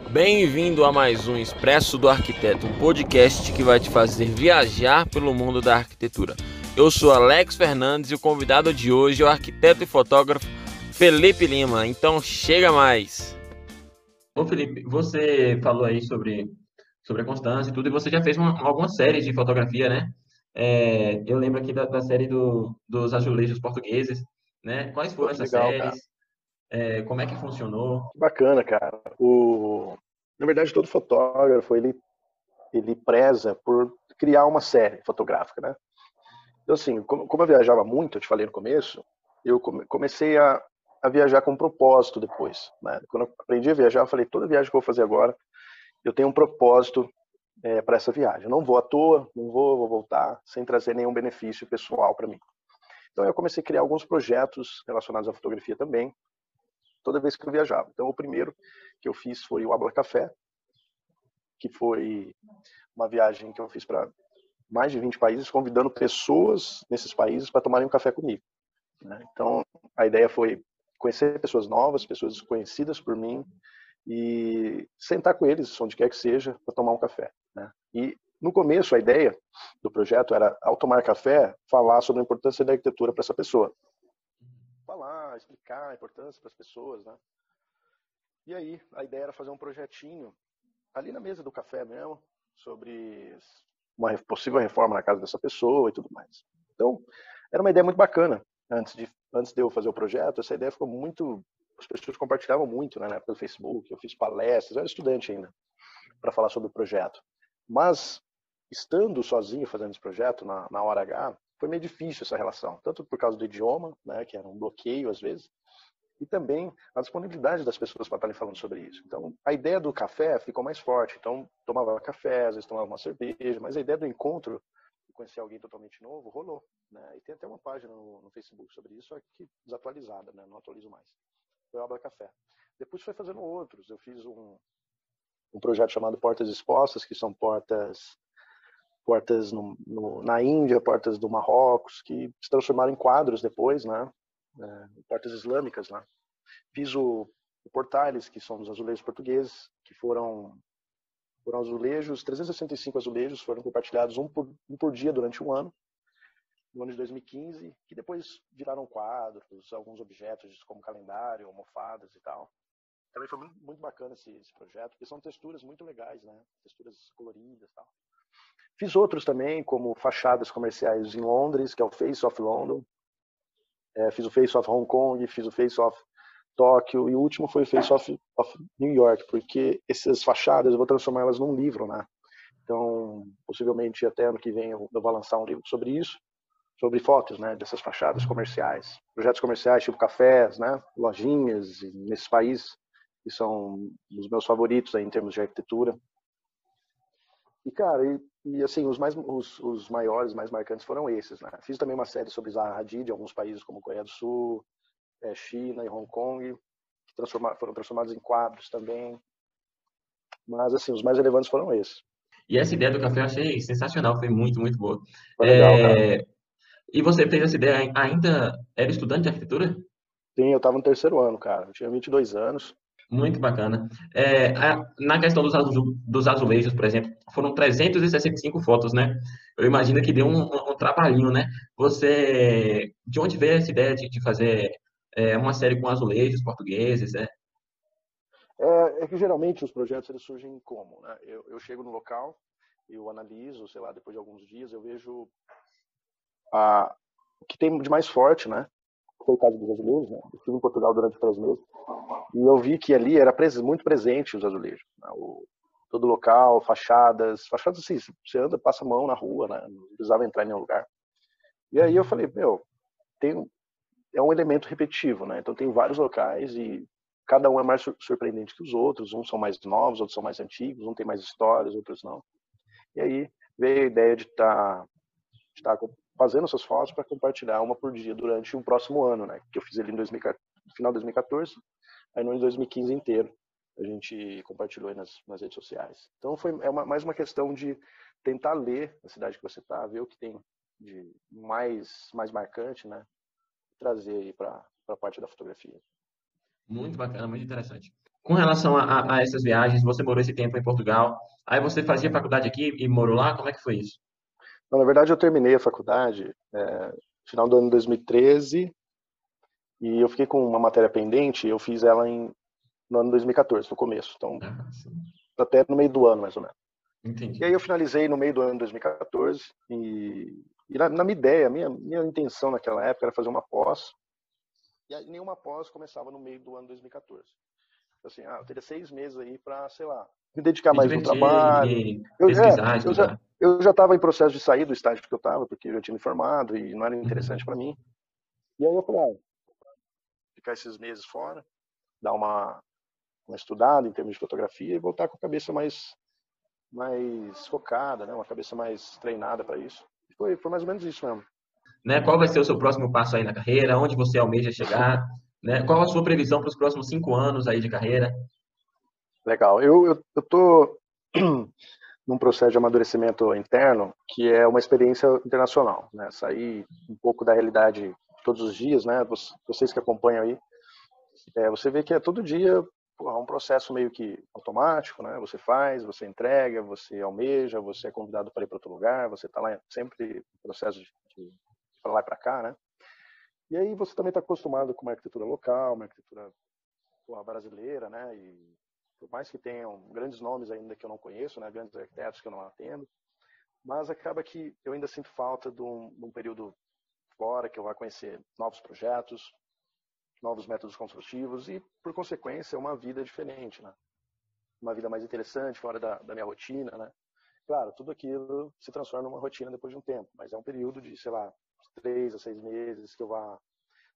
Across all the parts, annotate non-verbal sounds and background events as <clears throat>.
Bem-vindo a mais um Expresso do Arquiteto, um podcast que vai te fazer viajar pelo mundo da arquitetura. Eu sou Alex Fernandes e o convidado de hoje é o arquiteto e fotógrafo Felipe Lima. Então chega mais. Ô Felipe, você falou aí sobre, sobre a constância e tudo, e você já fez uma, algumas séries de fotografia, né? É, eu lembro aqui da, da série do, dos azulejos portugueses, né? Quais foram essas legal, séries? É, como é que funcionou? Bacana, cara. O... Na verdade, todo fotógrafo, ele, ele preza por criar uma série fotográfica, né? Então, assim, como, como eu viajava muito, eu te falei no começo, eu comecei a, a viajar com um propósito depois. Né? Quando eu aprendi a viajar, eu falei, toda viagem que eu vou fazer agora, eu tenho um propósito é, para essa viagem. Eu não vou à toa, não vou, vou voltar sem trazer nenhum benefício pessoal para mim. Então eu comecei a criar alguns projetos relacionados à fotografia também, toda vez que eu viajava. Então o primeiro que eu fiz foi o Abla Café, que foi uma viagem que eu fiz para mais de 20 países, convidando pessoas nesses países para tomarem um café comigo. Né? Então a ideia foi conhecer pessoas novas, pessoas conhecidas por mim, e sentar com eles, onde quer que seja, para tomar um café. Né? E no começo a ideia do projeto era, ao tomar café, falar sobre a importância da arquitetura para essa pessoa. Falar, explicar a importância para as pessoas, né? E aí a ideia era fazer um projetinho ali na mesa do café mesmo sobre uma possível reforma na casa dessa pessoa e tudo mais. Então era uma ideia muito bacana antes de antes de eu fazer o projeto. Essa ideia ficou muito as pessoas compartilhavam muito né, na época do Facebook, eu fiz palestras, eu era estudante ainda, para falar sobre o projeto. Mas, estando sozinho fazendo esse projeto na, na hora H, foi meio difícil essa relação, tanto por causa do idioma, né, que era um bloqueio às vezes, e também a disponibilidade das pessoas para estarem falando sobre isso. Então, a ideia do café ficou mais forte. Então, tomava café, às vezes tomava uma cerveja, mas a ideia do encontro, conhecer alguém totalmente novo, rolou. Né? E tem até uma página no, no Facebook sobre isso, só que desatualizada, né? não atualizo mais foi o Abra Café. Depois foi fazendo outros. Eu fiz um, um projeto chamado Portas Expostas, que são portas portas no, no, na Índia, portas do Marrocos, que se transformaram em quadros depois, né? É, portas islâmicas, né? Fiz o, o Portales, que são os azulejos portugueses, que foram foram azulejos, 365 azulejos foram compartilhados um por, um por dia durante um ano no ano de 2015, que depois viraram quadros, alguns objetos como calendário, almofadas e tal. Também foi muito, muito bacana esse, esse, projeto, porque são texturas muito legais, né? Texturas coloridas e tal. Fiz outros também, como fachadas comerciais em Londres, que é o Face of London. É, fiz o Face of Hong Kong, fiz o Face of Tóquio, e o último foi o Face of, of New York, porque essas fachadas eu vou transformá-las num livro, né? Então, possivelmente até ano que vem eu vou lançar um livro sobre isso sobre fotos, né, dessas fachadas comerciais, projetos comerciais tipo cafés, né, lojinhas nesses países que são os meus favoritos aí em termos de arquitetura. E cara, e, e assim os mais os, os, maiores, mais marcantes foram esses, né? Fiz também uma série sobre Zaha Hadid, alguns países como Coreia do Sul, é, China e Hong Kong, que transformaram, foram transformados em quadros também. Mas assim, os mais relevantes foram esses. E essa ideia do café eu achei sensacional, foi muito, muito boa. Foi legal, é... E você teve essa ideia, ainda era estudante de arquitetura? Sim, eu estava no terceiro ano, cara. Eu tinha 22 anos. Muito bacana. É, a, na questão dos, dos azulejos, por exemplo, foram 365 fotos, né? Eu imagino que deu um, um, um trabalhinho, né? Você, de onde veio essa ideia de, de fazer é, uma série com azulejos portugueses, né? É, é, que geralmente os projetos eles surgem como, né? Eu, eu chego no local, eu analiso, sei lá, depois de alguns dias, eu vejo a, o que tem de mais forte, né? Foi o caso dos azulejos, né? Eu estive em Portugal durante três meses e eu vi que ali era muito presente os azulejos. Né? O, todo local, fachadas, fachadas assim, você anda, passa a mão na rua, né? Não precisava entrar em nenhum lugar. E aí eu falei, meu, tem, é um elemento repetitivo, né? Então tem vários locais e cada um é mais surpreendente que os outros. Uns são mais novos, outros são mais antigos, um tem mais histórias, outros não. E aí veio a ideia de estar tá, de tá fazendo essas fotos para compartilhar uma por dia durante o próximo ano, né? Que eu fiz 2014, no final de 2014, aí no ano de 2015 inteiro a gente compartilhou aí nas, nas redes sociais. Então foi é uma, mais uma questão de tentar ler a cidade que você está, ver o que tem de mais mais marcante, né? Trazer aí para a parte da fotografia. Muito bacana, muito interessante. Com relação a, a, essas viagens, você morou esse tempo em Portugal, aí você fazia faculdade aqui e morou lá, como é que foi isso? Não, na verdade, eu terminei a faculdade é, final do ano de 2013 e eu fiquei com uma matéria pendente, eu fiz ela em, no ano de 2014, no começo, então ah, até no meio do ano, mais ou menos. Entendi. E aí eu finalizei no meio do ano de 2014 e, e na, na minha ideia, minha, minha intenção naquela época era fazer uma pós e aí, nenhuma pós começava no meio do ano de 2014. Então, assim, ah, eu teria seis meses aí para, sei lá, me dedicar mais no trabalho. Eu, é, eu, já, eu já estava em processo de sair do estágio que eu estava, porque eu já tinha me formado e não era interessante uhum. para mim. E aí eu falei, ah, ficar esses meses fora, dar uma, uma estudada em termos de fotografia e voltar com a cabeça mais mais focada, né? Uma cabeça mais treinada para isso. E foi, foi mais ou menos isso mesmo. Né? Qual vai ser o seu próximo passo aí na carreira? Onde você almeja chegar? Né? Qual a sua previsão para os próximos cinco anos aí de carreira? Legal. Eu eu, tô <clears throat> num processo de amadurecimento interno que é uma experiência internacional, né? Sair um pouco da realidade todos os dias, né? Vocês que acompanham aí, é, você vê que é todo dia é um processo meio que automático, né? Você faz, você entrega, você almeja, você é convidado para ir para outro lugar, você está lá sempre no processo de, para lá e para cá, né? E aí você também está acostumado com uma arquitetura local, uma arquitetura brasileira, né? E por mais que tenham grandes nomes ainda que eu não conheço, né, grandes arquitetos que eu não atendo, mas acaba que eu ainda sinto falta de um, de um período fora que eu vá conhecer novos projetos, novos métodos construtivos e, por consequência, uma vida diferente, né? Uma vida mais interessante, fora da, da minha rotina, né? Claro, tudo aquilo se transforma numa rotina depois de um tempo, mas é um período de, sei lá, três a seis meses que eu vá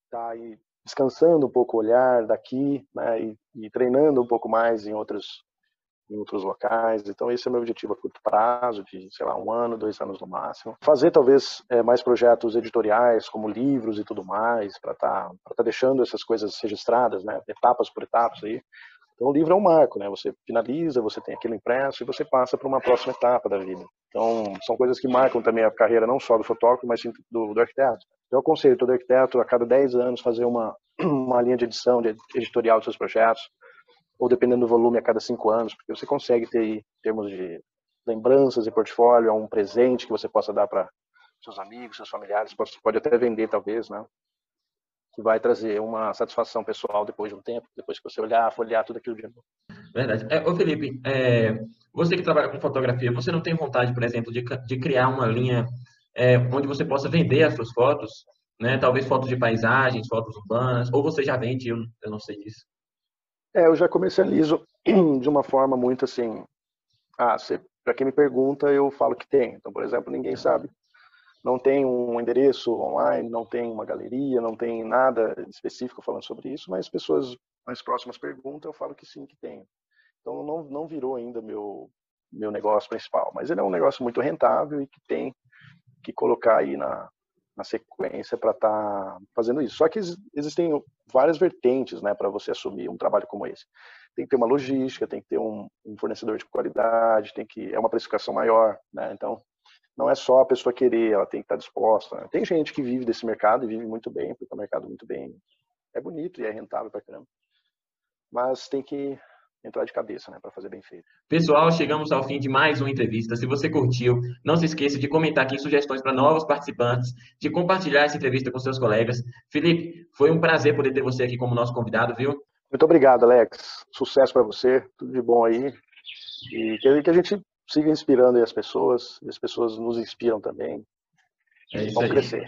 estar tá aí descansando um pouco o olhar daqui, né, e, e, treinando um pouco mais em outros em outros locais. Então esse é o meu objetivo a curto prazo, de sei lá um ano, dois anos no máximo. Fazer talvez é, mais projetos editoriais, como livros e tudo mais, para estar tá, para tá deixando essas coisas registradas, né, etapas por etapas aí. Então o livro é um marco, né? Você finaliza, você tem aquilo impresso e você passa para uma próxima etapa da vida. Então são coisas que marcam também a carreira não só do fotógrafo, mas do, do arquiteto. Eu aconselho todo arquiteto a cada 10 anos fazer uma, <clears throat> uma linha de edição, de editorial dos seus projetos, ou dependendo do volume, a cada 5 anos, porque você consegue ter em termos de lembranças e portfólio, um presente que você possa dar para seus amigos, seus familiares, pode, pode até vender talvez, né? Que vai trazer uma satisfação pessoal depois de um tempo, depois que você olhar, folhear tudo aquilo de novo. Verdade. É, ô Felipe, é, você que trabalha com fotografia, você não tem vontade, por exemplo, de, de criar uma linha é, onde você possa vender as suas fotos, né? Talvez fotos de paisagens, fotos urbanas, ou você já vende, eu, eu não sei disso. É, eu já comercializo <clears throat> de uma forma muito assim, ah, para quem me pergunta, eu falo que tem. Então, por exemplo, ninguém sabe. Não tem um endereço online, não tem uma galeria, não tem nada específico falando sobre isso, mas pessoas mais próximas perguntam, eu falo que sim, que tem. Então, não, não virou ainda meu, meu negócio principal, mas ele é um negócio muito rentável e que tem que colocar aí na, na sequência para estar tá fazendo isso. Só que existem várias vertentes né, para você assumir um trabalho como esse. Tem que ter uma logística, tem que ter um, um fornecedor de qualidade, tem que é uma precificação maior, né? Então não é só a pessoa querer, ela tem que estar tá disposta. Né? Tem gente que vive desse mercado e vive muito bem, porque é um mercado muito bem é bonito e é rentável para caramba. Mas tem que entrar de cabeça, né, para fazer bem feito. Pessoal, chegamos ao fim de mais uma entrevista. Se você curtiu, não se esqueça de comentar aqui sugestões para novos participantes, de compartilhar essa entrevista com seus colegas. Felipe, foi um prazer poder ter você aqui como nosso convidado, viu? Muito obrigado, Alex. Sucesso para você, tudo de bom aí. E que a gente siga inspirando as pessoas, e as pessoas nos inspiram também. É isso Vamos aí. crescer.